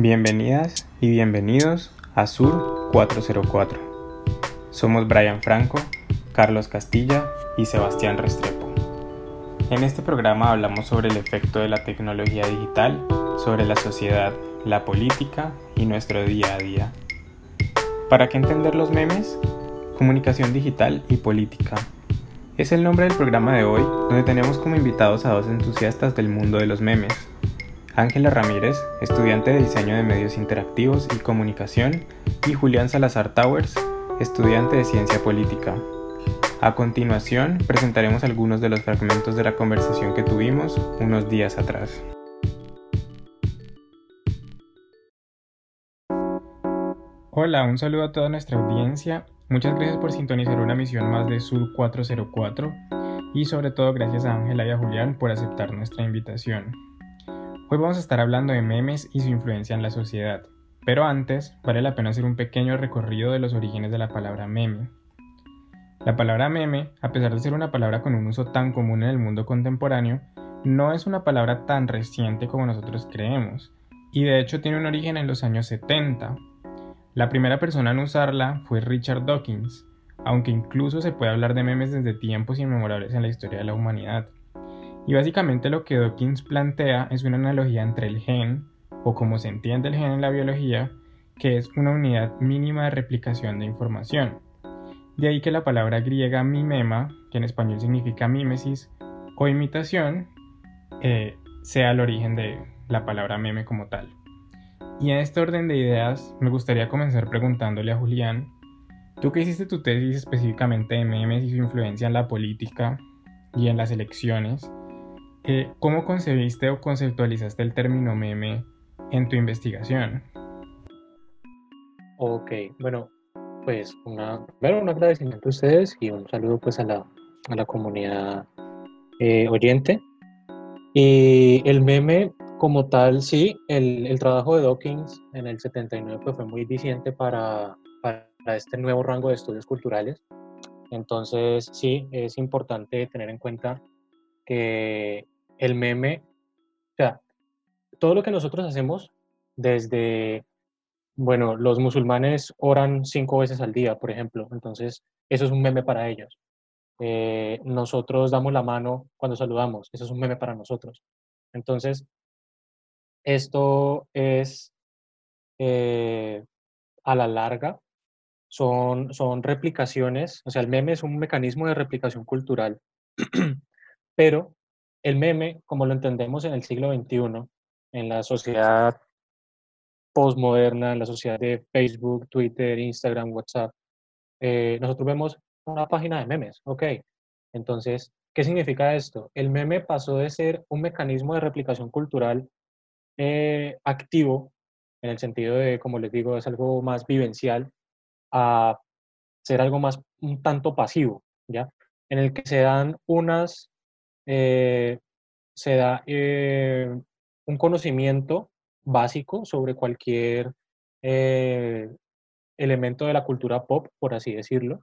Bienvenidas y bienvenidos a Sur 404. Somos Brian Franco, Carlos Castilla y Sebastián Restrepo. En este programa hablamos sobre el efecto de la tecnología digital sobre la sociedad, la política y nuestro día a día. ¿Para qué entender los memes? Comunicación digital y política. Es el nombre del programa de hoy, donde tenemos como invitados a dos entusiastas del mundo de los memes Ángela Ramírez, estudiante de diseño de medios interactivos y comunicación, y Julián Salazar Towers, estudiante de ciencia política. A continuación, presentaremos algunos de los fragmentos de la conversación que tuvimos unos días atrás. Hola, un saludo a toda nuestra audiencia. Muchas gracias por sintonizar una misión más de Sur 404 y sobre todo gracias a Ángela y a Julián por aceptar nuestra invitación. Hoy vamos a estar hablando de memes y su influencia en la sociedad, pero antes vale la pena hacer un pequeño recorrido de los orígenes de la palabra meme. La palabra meme, a pesar de ser una palabra con un uso tan común en el mundo contemporáneo, no es una palabra tan reciente como nosotros creemos, y de hecho tiene un origen en los años 70. La primera persona en usarla fue Richard Dawkins, aunque incluso se puede hablar de memes desde tiempos inmemorables en la historia de la humanidad. Y básicamente lo que Dawkins plantea es una analogía entre el gen, o como se entiende el gen en la biología, que es una unidad mínima de replicación de información. De ahí que la palabra griega mimema, que en español significa mímesis o imitación, eh, sea el origen de la palabra meme como tal. Y en este orden de ideas, me gustaría comenzar preguntándole a Julián, tú que hiciste tu tesis específicamente de memes y su influencia en la política y en las elecciones, ¿Cómo concebiste o conceptualizaste el término meme en tu investigación? Ok, bueno, pues una, primero un agradecimiento a ustedes y un saludo pues a la, a la comunidad eh, oyente. Y el meme como tal, sí, el, el, trabajo de Dawkins en el 79 pues, fue muy diciente para, para este nuevo rango de estudios culturales. Entonces, sí, es importante tener en cuenta que el meme, o sea, todo lo que nosotros hacemos desde, bueno, los musulmanes oran cinco veces al día, por ejemplo, entonces eso es un meme para ellos. Eh, nosotros damos la mano cuando saludamos, eso es un meme para nosotros. Entonces, esto es eh, a la larga, son, son replicaciones, o sea, el meme es un mecanismo de replicación cultural, pero el meme, como lo entendemos en el siglo XXI, en la sociedad postmoderna, en la sociedad de Facebook, Twitter, Instagram, WhatsApp, eh, nosotros vemos una página de memes, ¿ok? Entonces, ¿qué significa esto? El meme pasó de ser un mecanismo de replicación cultural eh, activo, en el sentido de, como les digo, es algo más vivencial, a ser algo más un tanto pasivo, ¿ya? En el que se dan unas eh, se da eh, un conocimiento básico sobre cualquier eh, elemento de la cultura pop, por así decirlo,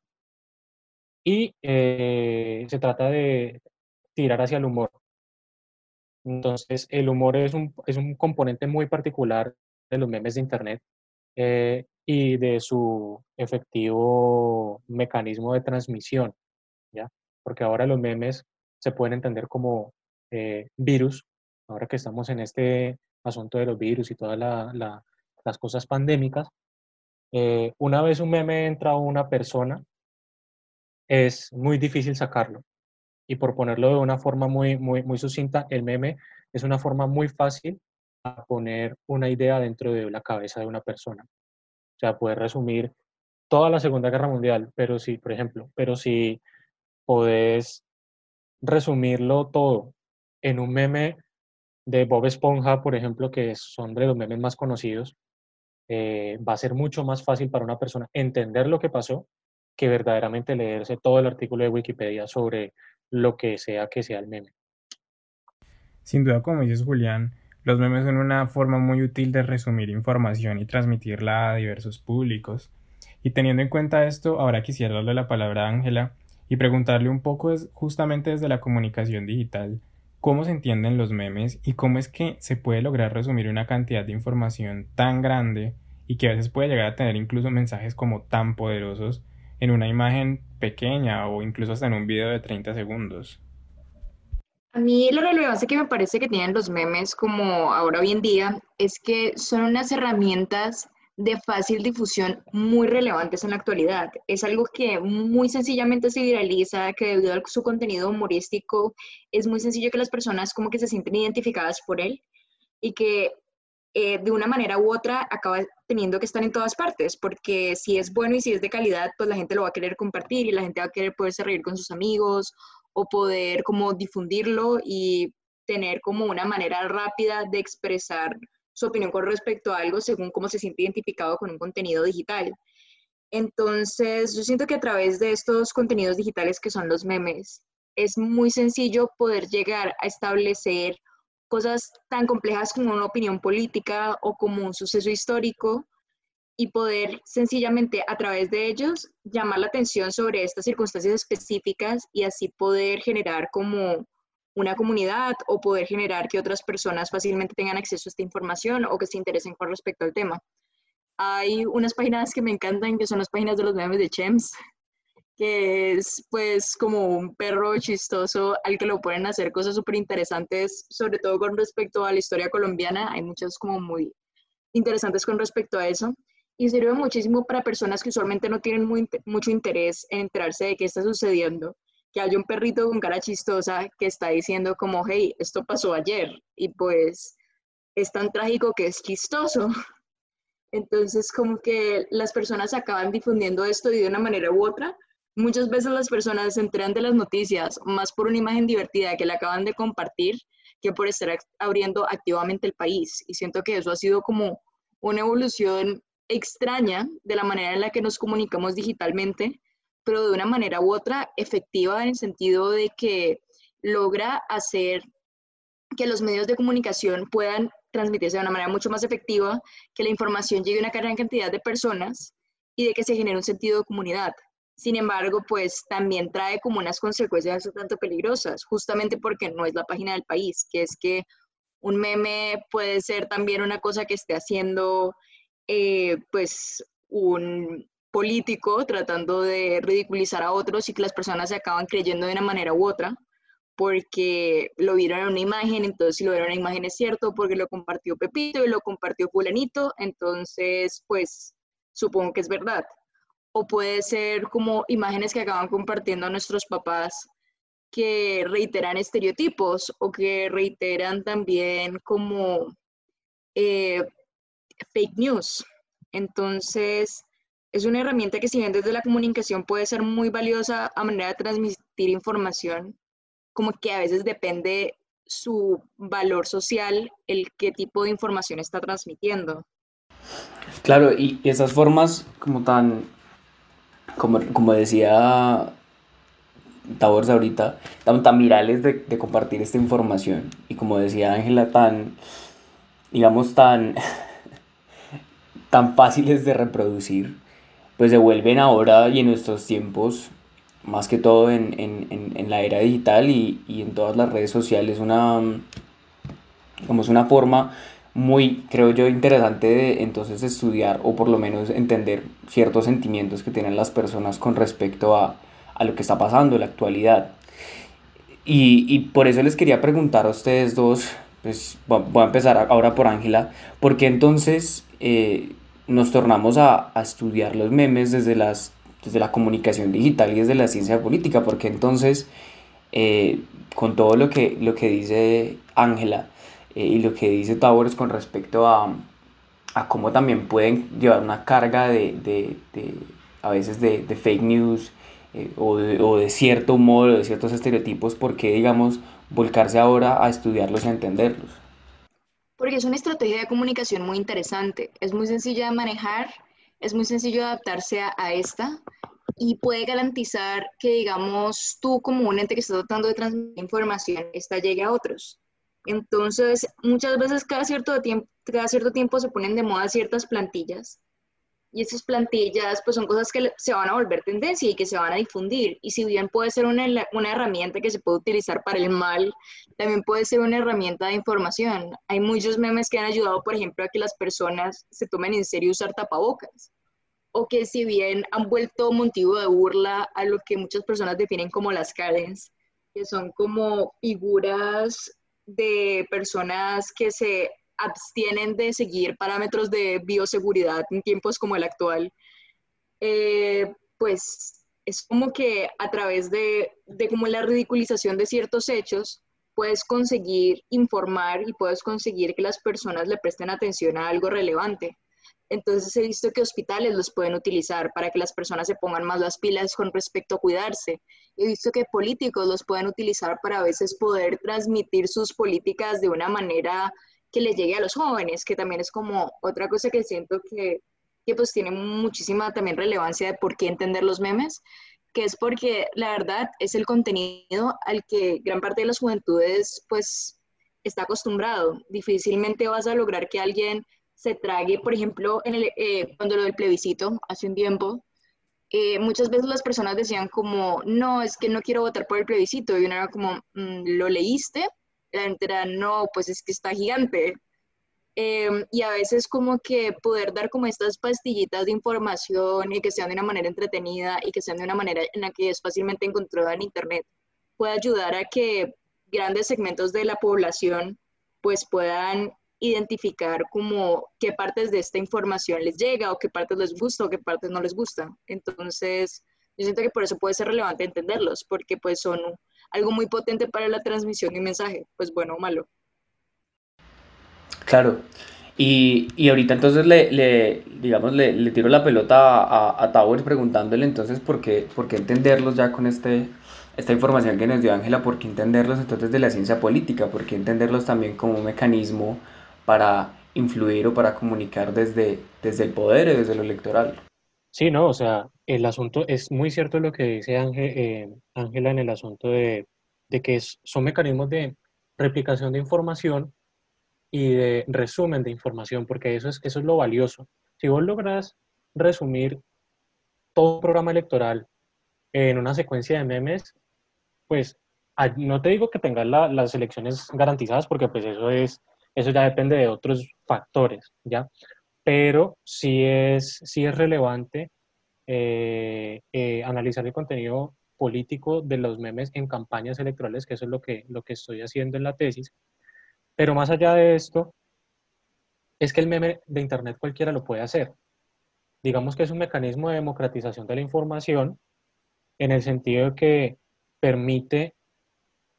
y se trata de tirar hacia el humor. Entonces, el humor es un, es un componente muy particular de los memes de Internet y de su efectivo mecanismo de transmisión, ¿ya? Porque ahora los memes se pueden entender como eh, virus, ahora que estamos en este asunto de los virus y todas las cosas pandémicas, eh, una vez un meme entra a una persona, es muy difícil sacarlo. Y por ponerlo de una forma muy, muy, muy sucinta, el meme es una forma muy fácil a poner una idea dentro de la cabeza de una persona. O sea, puede resumir toda la Segunda Guerra Mundial, pero si, por ejemplo, pero si podés resumirlo todo en un meme de Bob Esponja, por ejemplo, que son de los memes más conocidos, eh, va a ser mucho más fácil para una persona entender lo que pasó que verdaderamente leerse todo el artículo de Wikipedia sobre lo que sea que sea el meme. Sin duda, como dices Julián, los memes son una forma muy útil de resumir información y transmitirla a diversos públicos. Y teniendo en cuenta esto, ahora quisiera darle la palabra a Ángela y preguntarle un poco es justamente desde la comunicación digital, cómo se entienden los memes y cómo es que se puede lograr resumir una cantidad de información tan grande y que a veces puede llegar a tener incluso mensajes como tan poderosos en una imagen pequeña o incluso hasta en un video de 30 segundos. A mí la relevancia que me parece que tienen los memes como ahora hoy en día es que son unas herramientas de fácil difusión muy relevantes en la actualidad. Es algo que muy sencillamente se viraliza, que debido a su contenido humorístico es muy sencillo que las personas como que se sienten identificadas por él y que eh, de una manera u otra acaba teniendo que estar en todas partes, porque si es bueno y si es de calidad, pues la gente lo va a querer compartir y la gente va a querer poderse reír con sus amigos o poder como difundirlo y tener como una manera rápida de expresar su opinión con respecto a algo según cómo se siente identificado con un contenido digital. Entonces, yo siento que a través de estos contenidos digitales que son los memes, es muy sencillo poder llegar a establecer cosas tan complejas como una opinión política o como un suceso histórico y poder sencillamente a través de ellos llamar la atención sobre estas circunstancias específicas y así poder generar como una comunidad o poder generar que otras personas fácilmente tengan acceso a esta información o que se interesen con respecto al tema. Hay unas páginas que me encantan, que son las páginas de los memes de Chems, que es pues como un perro chistoso al que lo pueden hacer cosas súper interesantes, sobre todo con respecto a la historia colombiana. Hay muchas como muy interesantes con respecto a eso. Y sirve muchísimo para personas que usualmente no tienen mucho interés en enterarse de qué está sucediendo que haya un perrito con cara chistosa que está diciendo como, hey, esto pasó ayer y pues es tan trágico que es chistoso. Entonces, como que las personas acaban difundiendo esto de una manera u otra. Muchas veces las personas se enteran de las noticias más por una imagen divertida que le acaban de compartir que por estar abriendo activamente el país. Y siento que eso ha sido como una evolución extraña de la manera en la que nos comunicamos digitalmente, pero de una manera u otra efectiva en el sentido de que logra hacer que los medios de comunicación puedan transmitirse de una manera mucho más efectiva, que la información llegue a una gran cantidad de personas y de que se genere un sentido de comunidad. Sin embargo, pues también trae como unas consecuencias tanto peligrosas, justamente porque no es la página del país, que es que un meme puede ser también una cosa que esté haciendo eh, pues un, político tratando de ridiculizar a otros y que las personas se acaban creyendo de una manera u otra porque lo vieron en una imagen, entonces si lo vieron en una imagen es cierto, porque lo compartió Pepito y lo compartió fulanito, entonces pues supongo que es verdad. O puede ser como imágenes que acaban compartiendo nuestros papás que reiteran estereotipos o que reiteran también como eh, fake news. Entonces, es una herramienta que si bien desde la comunicación puede ser muy valiosa a manera de transmitir información, como que a veces depende su valor social, el qué tipo de información está transmitiendo. Claro, y esas formas como tan, como, como decía Tabors ahorita, tan, tan virales de, de compartir esta información, y como decía Ángela, tan, digamos, tan, tan fáciles de reproducir, pues se vuelven ahora y en nuestros tiempos, más que todo en, en, en, la era digital y, y, en todas las redes sociales, una, como es una forma muy, creo yo, interesante de entonces estudiar o por lo menos entender ciertos sentimientos que tienen las personas con respecto a, a lo que está pasando en la actualidad. Y, y, por eso les quería preguntar a ustedes dos, pues voy a empezar ahora por Ángela, ¿por qué entonces eh, nos tornamos a, a, estudiar los memes desde, las, desde la comunicación digital y desde la ciencia política, porque entonces, eh, con todo lo que, lo que dice Ángela eh, y lo que dice Towers con respecto a, a cómo también pueden llevar una carga de, de, de a veces de, de fake news eh, o, de, o, de, cierto humor o de ciertos estereotipos, ¿por qué, digamos, volcarse ahora a estudiarlos y a entenderlos? Porque es una estrategia de comunicación muy interesante. Es muy sencilla de manejar, es muy sencillo adaptarse a, esta y puede garantizar que, digamos, tú como un ente que está tratando de transmitir información, esta llegue a otros. Entonces, muchas veces cada cierto, tiempo, cada cierto tiempo se ponen de moda ciertas plantillas y esas plantillas pues son cosas que se van a volver tendencia y que se van a difundir. Y si bien puede ser una, una, herramienta que se puede utilizar para el mal, también puede ser una herramienta de información. Hay muchos memes que han ayudado, por ejemplo, a que las personas se tomen en serio usar tapabocas. O que si bien han vuelto motivo de burla a lo que muchas personas definen como las Karens, que son como figuras de personas que se abstienen de seguir parámetros de bioseguridad en tiempos como el actual, eh, pues es como que a través de, de como la ridiculización de ciertos hechos, puedes conseguir informar y puedes conseguir que las personas le presten atención a algo relevante. Entonces he visto que hospitales los pueden utilizar para que las personas se pongan más las pilas con respecto a cuidarse. He visto que políticos los pueden utilizar para a veces poder transmitir sus políticas de una manera que les llegue a los jóvenes, que también es como otra cosa que siento que, que pues tiene muchísima también relevancia de por qué entender los memes, que es porque la verdad es el contenido al que gran parte de las juventudes pues está acostumbrado. Difícilmente vas a lograr que alguien se trague, por ejemplo, en el, eh, cuando lo del plebiscito, hace un tiempo, eh, muchas veces las personas decían como, no, es que no quiero votar por el plebiscito, y uno era como, mm, ¿lo leíste? La gente era, no, pues es que está gigante. Em, y a veces como que poder dar como estas pastillitas de información y que sean de una manera entretenida y que sean de una manera en la que es fácilmente encontrada en Internet, puede ayudar a que grandes segmentos de la población pues puedan identificar como qué partes de esta información les llega o qué partes les gusta o qué partes no les gusta. Entonces, yo siento que por eso puede ser relevante entenderlos, porque pues son algo muy potente para la transmisión de mensaje, pues bueno o malo. Claro. Y, y ahorita entonces le, le digamos, le, le, tiro la pelota a, a, Towers preguntándole entonces por qué, por qué entenderlos ya con este, esta información que nos dio Ángela, por qué entenderlos entonces de la ciencia política, por qué entenderlos también como un mecanismo para influir o para comunicar desde, desde el poder y desde lo electoral. Sí, no, o sea, el asunto es muy cierto lo que dice eh, Ángela en el asunto de, que son mecanismos de replicación de información y de resumen de información, porque eso es, eso es lo valioso. Si vos logras resumir todo un programa electoral en una secuencia de memes, pues no te digo que tengas las elecciones garantizadas, porque pues eso, es, eso ya depende de otros factores, ¿ya? pero sí es, sí es relevante eh, eh, analizar el contenido político de los memes en campañas electorales, que eso es lo que, lo que estoy haciendo en la tesis. Pero más allá de esto, es que el meme de Internet cualquiera lo puede hacer. Digamos que es un mecanismo de democratización de la información en el sentido de que permite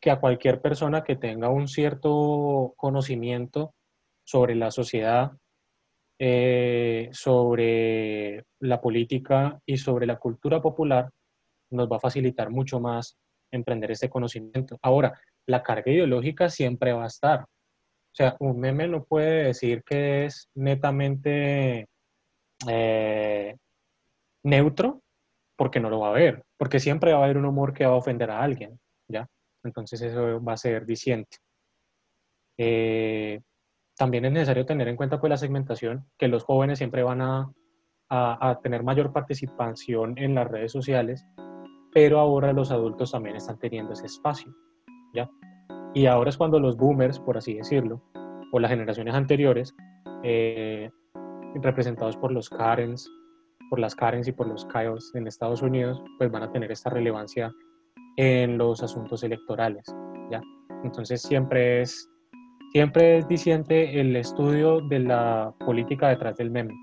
que a cualquier persona que tenga un cierto conocimiento sobre la sociedad, eh, sobre la política y sobre la cultura popular nos va a facilitar mucho más emprender este conocimiento. Ahora, la carga ideológica siempre va a estar. O sea, un meme no puede decir que es netamente eh, neutro porque no lo va a haber, porque siempre va a haber un humor que va a ofender a alguien, ¿ya? Entonces eso va a ser diciente. Eh, también es necesario tener en cuenta pues, la segmentación, que los jóvenes siempre van a, a, tener mayor participación en las redes sociales, pero ahora los adultos también están teniendo ese espacio, ¿ya? Y ahora es cuando los boomers, por así decirlo, o las generaciones anteriores, eh, representados por los Karens, por las Karens y por los Kyles en Estados Unidos, pues van a tener esta relevancia en los asuntos electorales, ¿ya? Entonces siempre es siempre es diciente el estudio de la política detrás del meme.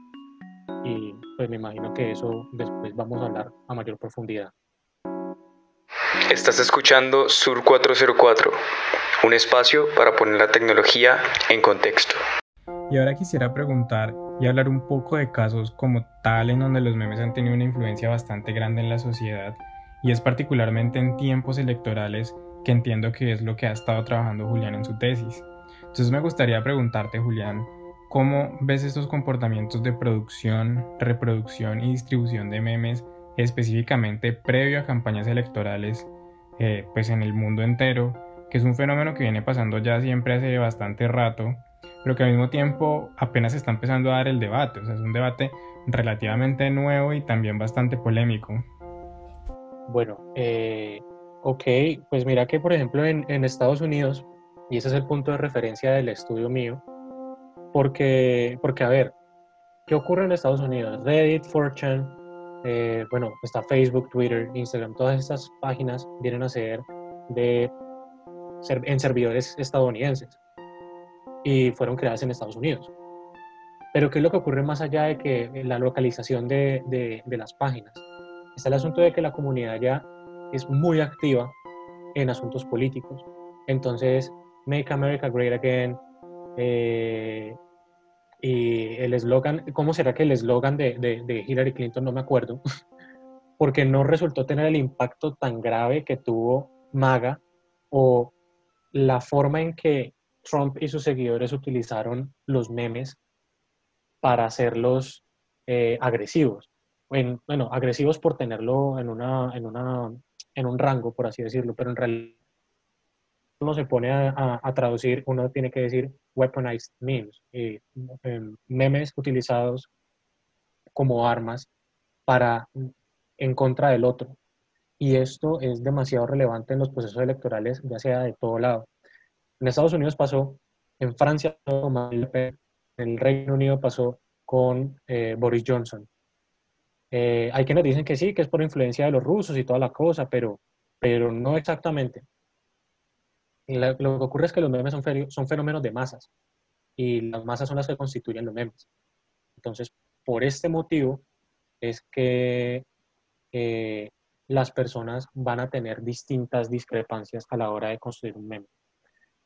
Y pues me imagino que eso después vamos a hablar a mayor profundidad. Estás escuchando Sur 404, un espacio para poner la tecnología en contexto. Y ahora quisiera preguntar y hablar un poco de casos como tal en donde los memes han tenido una influencia bastante grande en la sociedad y es particularmente en tiempos electorales que entiendo que es lo que ha estado trabajando Julián en su tesis. Entonces me gustaría preguntarte, Julián, ¿cómo ves estos comportamientos de producción, reproducción y distribución de memes específicamente previo a campañas electorales, eh, pues en el mundo entero, que es un fenómeno que viene pasando ya siempre hace bastante rato, pero que al mismo tiempo apenas está empezando a dar el debate. O sea, es un debate relativamente nuevo y también bastante polémico. Bueno, eh, ok, pues mira que por ejemplo en, en, Estados Unidos, y ese es el punto de referencia del estudio mío, porque, porque a ver, ¿qué ocurre en Estados Unidos? Reddit, 4chan, eh, bueno, está Facebook, Twitter, Instagram, todas estas páginas vienen a ser de, en servidores estadounidenses y fueron creadas en Estados Unidos. Pero ¿qué es lo que ocurre más allá de que la localización de, de, de las páginas? Está el asunto de que la comunidad ya es muy activa en asuntos políticos. Entonces, Make America Great Again, eh, y el eslogan, ¿cómo será que el eslogan de, de, Hillary Clinton no me acuerdo? Porque no resultó tener el impacto tan grave que tuvo MAGA o la forma en que Trump y sus seguidores utilizaron los memes para hacerlos eh, agresivos. bueno, agresivos por tenerlo en, una, en, una, en un rango, por así decirlo, pero en realidad uno se pone a, a, traducir, uno tiene que decir weaponized memes, eh, memes utilizados como armas para en contra del otro. Y esto es demasiado relevante en los procesos electorales, ya sea de todo lado. En Estados Unidos pasó, en Francia en el Reino Unido pasó con eh, Boris Johnson. Eh, hay quienes dicen que sí, que es por influencia de los rusos y toda la cosa, pero, pero no exactamente lo que ocurre es que los memes son, son fenómenos de masas y las masas son las que constituyen los memes. Entonces, por este motivo es que eh, las personas van a tener distintas discrepancias a la hora de construir un meme.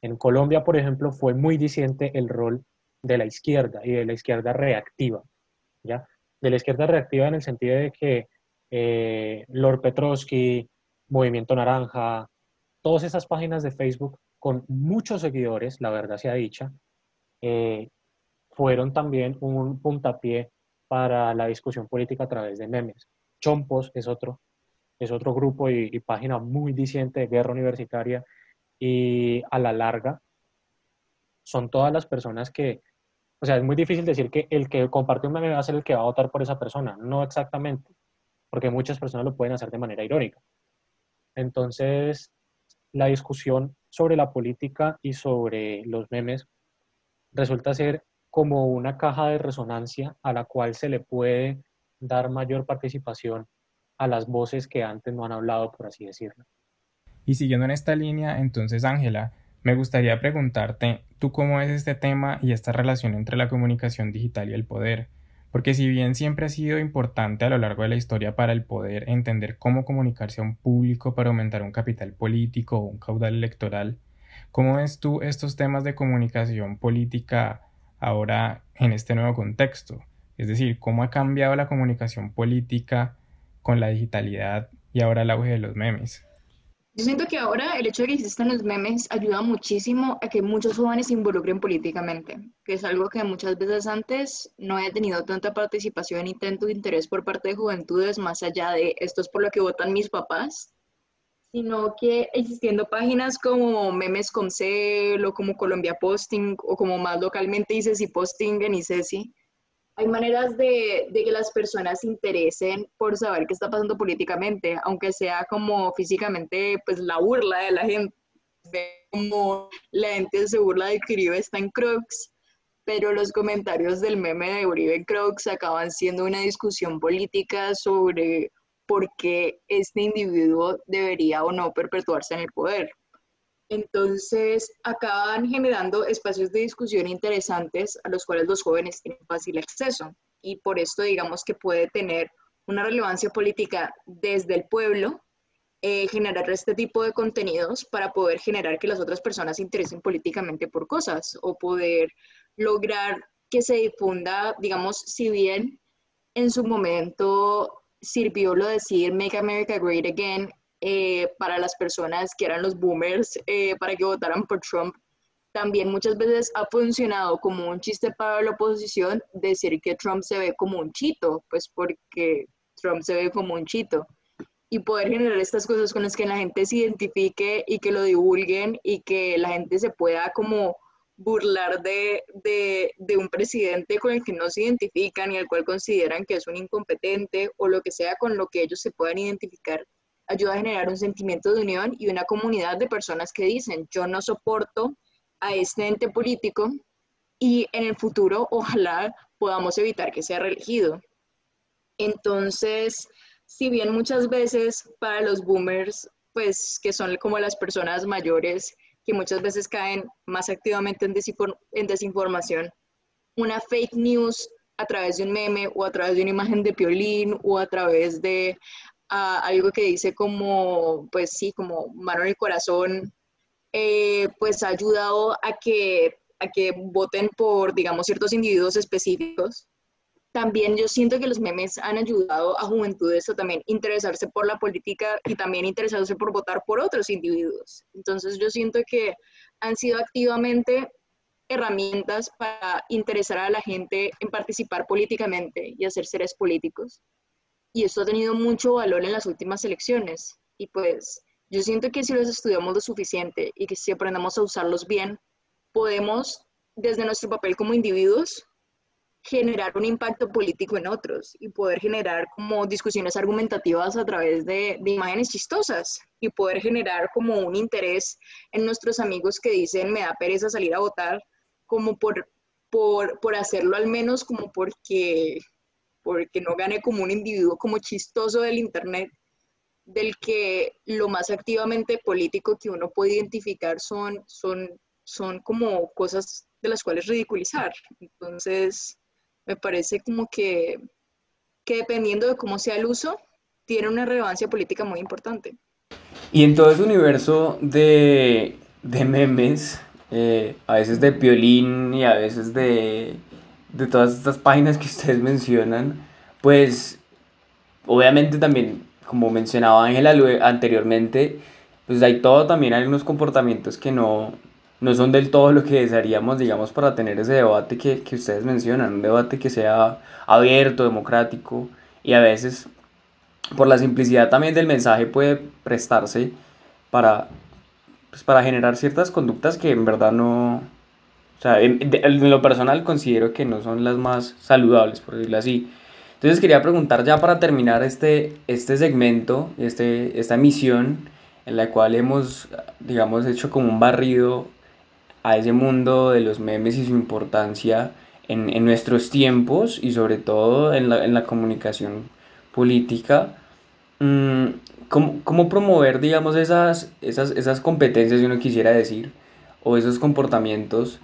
En Colombia, por ejemplo, fue muy diciente el rol de la izquierda y de la izquierda reactiva, ¿ya? De la izquierda reactiva en el sentido de que eh, Lord Petrovsky, Movimiento Naranja, todas esas páginas de Facebook con muchos seguidores, la verdad sea dicha, eh, fueron también un puntapié para la discusión política a través de memes. Chompos es otro, es otro grupo y, página muy diciente de guerra universitaria y a la larga son todas las personas que, o sea, es muy difícil decir que el que comparte un meme va a ser el que va a votar por esa persona, no exactamente, porque muchas personas lo pueden hacer de manera irónica. Entonces, la discusión sobre la política y sobre los memes resulta ser como una caja de resonancia a la cual se le puede dar mayor participación a las voces que antes no han hablado, por así decirlo. Y siguiendo en esta línea, entonces, Ángela, me gustaría preguntarte, ¿tú cómo ves este tema y esta relación entre la comunicación digital y el poder? Porque si bien siempre ha sido importante a lo largo de la historia para el poder entender cómo comunicarse a un público para aumentar un capital político o un caudal electoral, ¿cómo ves tú estos temas de comunicación política ahora en este nuevo contexto? Es decir, ¿cómo ha cambiado la comunicación política con la digitalidad y ahora el auge de los memes? Yo siento que ahora el hecho de que existan los memes ayuda muchísimo a que muchos jóvenes se involucren políticamente, que es algo que muchas veces antes no he tenido tanta participación ni tanto interés por parte de juventudes, más allá de esto es por lo que votan mis papás, sino que existiendo páginas como Memes con Cel o como Colombia Posting o como más localmente ICESI Posting en ICESI, hay maneras de, que las personas se interesen por saber qué está pasando políticamente, aunque sea como físicamente, pues la burla de la gente, como la gente se burla de que Uribe está en Crocs, pero los comentarios del meme de Uribe en Crocs acaban siendo una discusión política sobre por qué este individuo debería o no perpetuarse en el poder. Entonces, acaban generando espacios de discusión interesantes a los cuales los jóvenes tienen fácil acceso. Y por esto, digamos que puede tener una relevancia política desde el pueblo, eh, generar este tipo de contenidos para poder generar que las otras personas se interesen políticamente por cosas o poder lograr que se difunda, digamos, si bien en su momento sirvió lo de decir Make America Great Again eh, para las personas que eran los boomers eh, para que votaran por Trump. También muchas veces ha funcionado como un chiste para la oposición decir que Trump se ve como un chito, pues porque Trump se ve como un chito. Y poder generar estas cosas con las que la gente se identifique y que lo divulguen y que la gente se pueda como burlar de, de, un presidente con el que no se identifican y el cual consideran que es un incompetente o lo que sea con lo que ellos se puedan identificar, ayuda a generar un sentimiento de unión y una comunidad de personas que dicen, yo no soporto a este ente político y en el futuro ojalá podamos evitar que sea reelegido. Entonces, si bien muchas veces para los boomers, pues que son como las personas mayores que muchas veces caen más activamente en, en desinformación, una fake news a través de un meme o a través de una imagen de piolín o a través de ah, algo que dice como, pues sí, como mano en el corazón, eh, pues ha ayudado a que, a que voten por, digamos, ciertos individuos específicos también yo siento que los memes han ayudado a juventudes a también interesarse por la política y también interesarse por votar por otros individuos. Entonces yo siento que han sido activamente herramientas para interesar a la gente en participar políticamente y hacer seres políticos. Y esto ha tenido mucho valor en las últimas elecciones. Y pues yo siento que si los estudiamos lo suficiente y que si aprendemos a usarlos bien, podemos, desde nuestro papel como individuos, generar un impacto político en otros y poder generar como discusiones argumentativas a través de, imágenes chistosas y poder generar como un interés en nuestros amigos que dicen me da pereza salir a votar como por, por, por hacerlo al menos como porque, porque no gane como un individuo como chistoso del internet del que lo más activamente político que uno puede identificar son, son, son como cosas de las cuales ridiculizar. Entonces, me parece como que, que dependiendo de cómo sea el uso, tiene una relevancia política muy importante. Y en todo ese universo de, de memes, eh, a veces de piolín y a veces de, de todas estas páginas que ustedes mencionan, pues obviamente también, como mencionaba Ángela anteriormente, pues hay todo también algunos comportamientos que no, no son del todo lo que desearíamos, digamos, para tener ese debate que, que ustedes mencionan, un debate que sea abierto, democrático y a veces por la simplicidad también del mensaje puede prestarse para, pues, para generar ciertas conductas que en verdad no, o sea, en, en, lo personal considero que no son las más saludables, por decirlo así. Entonces quería preguntar ya para terminar este, este segmento, este, esta emisión en la cual hemos, digamos, hecho como un barrido a ese mundo de los memes y su importancia en, en nuestros tiempos y sobre todo en la, en la comunicación política. Mm, ¿Cómo, ¿Cómo, promover, digamos, esas, esas, esas competencias, si uno quisiera decir, o esos comportamientos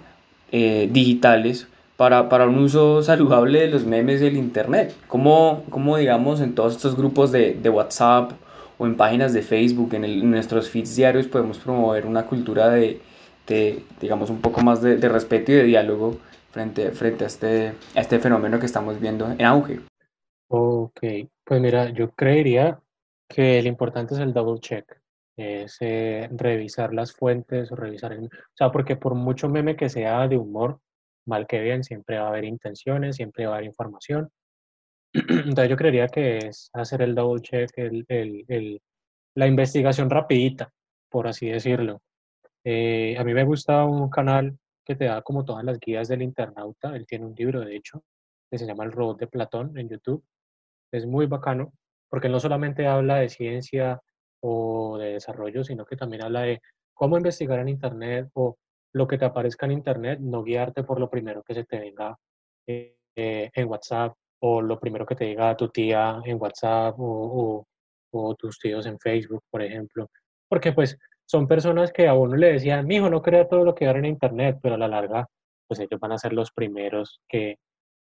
eh, digitales para, para, un uso saludable de los memes del Internet? ¿Cómo, cómo digamos, en todos estos grupos de, de WhatsApp o en páginas de Facebook, en nuestros feeds diarios, podemos promover una cultura de, de, digamos, un poco más de, de, respeto y de diálogo frente, frente a, este, a este fenómeno que estamos viendo en auge. Ok, pues mira, yo creería que lo importante es el double check, es eh, revisar las fuentes revisar, el, o sea, porque por mucho meme que sea de humor, mal que bien, siempre va a haber intenciones, siempre va a haber información. Entonces yo creería que es hacer el double check, el, el, el, la investigación rapidita, por así decirlo. Eh, a mí me gusta un canal que te da como todas las guías del internauta. Él tiene un libro, de hecho, que se llama El robot de Platón en YouTube. Es muy bacano porque no solamente habla de ciencia o de desarrollo, sino que también habla de cómo investigar en Internet o lo que te aparezca en Internet, no guiarte por lo primero que se te venga eh, en WhatsApp o lo primero que te diga tu tía en WhatsApp o, tus tíos en Facebook, por ejemplo. Porque pues son personas que a uno le decían, mijo, no crea todo lo que hay en internet, pero a la larga, pues ellos van a ser los primeros que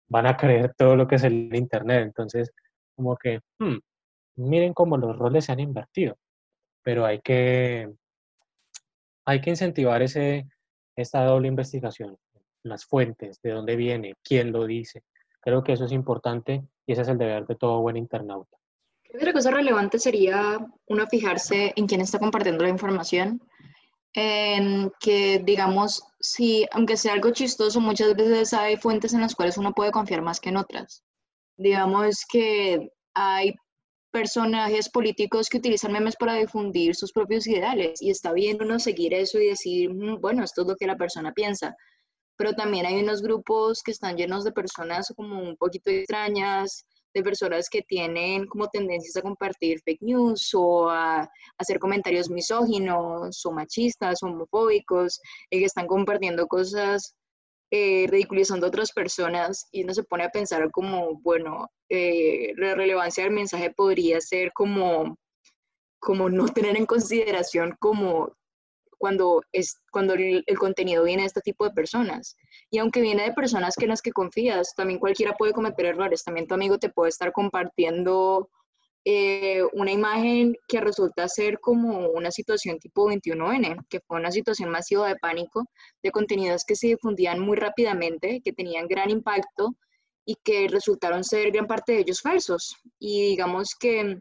van a creer todo lo que es el internet. Entonces, como que, hmm, miren cómo los roles se han invertido, pero hay que, hay que incentivar ese, esta doble investigación, las fuentes, de dónde viene, quién lo dice. Creo que eso es importante y ese es el deber de todo buen internauta. Otra cosa relevante sería uno fijarse en quién está compartiendo la información, en que digamos, si aunque sea algo chistoso, muchas veces hay fuentes en las cuales uno puede confiar más que en otras. Digamos que hay personajes políticos que utilizan memes para difundir sus propios ideales y está bien uno seguir eso y decir, mm, bueno, esto es lo que la persona piensa. pero también hay unos grupos que están llenos de personas como un poquito extrañas, de personas que tienen como tendencias a compartir fake news o a, hacer comentarios misóginos o machistas homofóbicos, y que están compartiendo cosas eh, ridiculizando a otras personas y uno se pone a pensar como, bueno, eh, la relevancia del mensaje podría ser como, como no tener en consideración como cuando, es, cuando el, contenido viene de este tipo de personas. Y aunque viene de personas que en las que confías, también cualquiera puede cometer errores. También tu amigo te puede estar compartiendo eh, una imagen que resulta ser como una situación tipo 21N, que fue una situación masiva de pánico, de contenidos que se difundían muy rápidamente, que tenían gran impacto y que resultaron ser gran parte de ellos falsos. Y digamos que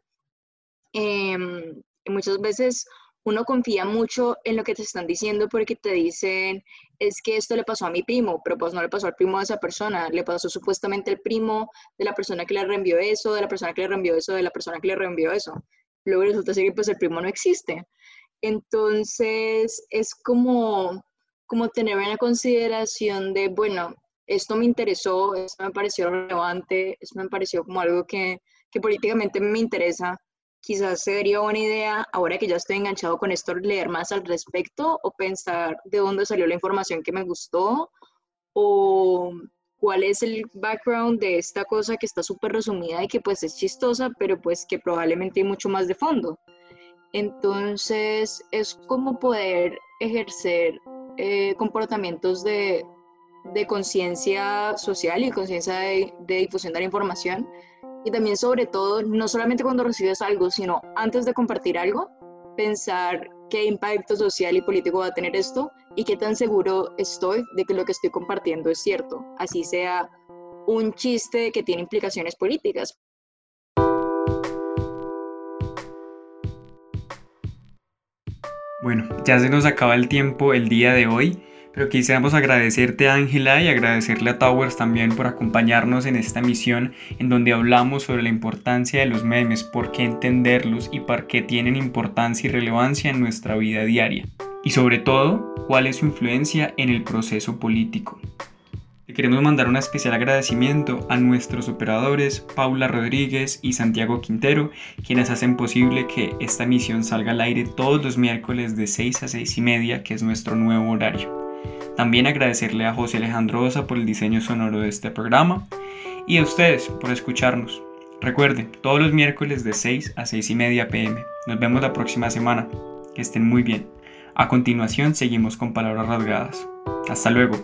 em, muchas veces uno confía mucho en lo que te están diciendo porque te dicen, es que esto le pasó a mi primo, pero pues no le pasó al primo de esa persona, le pasó supuestamente al primo de la persona que le reenvió eso, de la persona que le reenvió eso, de la persona que le reenvió eso. Luego resulta ser que pues el primo no existe. Entonces es como, como tener una consideración de, bueno, esto me interesó, esto me pareció relevante, esto me pareció como algo que, que políticamente me interesa quizás sería buena idea, ahora que ya estoy enganchado con esto, leer más al respecto o pensar de dónde salió la información que me gustó o cuál es el background de esta cosa que está súper resumida y que pues es chistosa, pero pues que probablemente hay mucho más de fondo. Entonces es como poder ejercer eh, comportamientos de, de conciencia social y conciencia de, de difusión de la información y también sobre todo, no solamente cuando recibes algo, sino antes de compartir algo, pensar qué impacto social y político va a tener esto y qué tan seguro estoy de que lo que estoy compartiendo es cierto, así sea un chiste que tiene implicaciones políticas. Bueno, ya se nos acaba el tiempo el día de hoy. Pero quisiéramos agradecerte Ángela y agradecerle a Towers también por acompañarnos en esta misión en donde hablamos sobre la importancia de los memes, por qué entenderlos y por qué tienen importancia y relevancia en nuestra vida diaria. Y sobre todo, cuál es su influencia en el proceso político. Le queremos mandar un especial agradecimiento a nuestros operadores Paula Rodríguez y Santiago Quintero, quienes hacen posible que esta misión salga al aire todos los miércoles de 6 a 6 y media, que es nuestro nuevo horario. También agradecerle a José Alejandro Osa por el diseño sonoro de este programa y a ustedes por escucharnos. Recuerden, todos los miércoles de 6 a 6 y media pm. Nos vemos la próxima semana. Que estén muy bien. A continuación seguimos con palabras rasgadas. Hasta luego.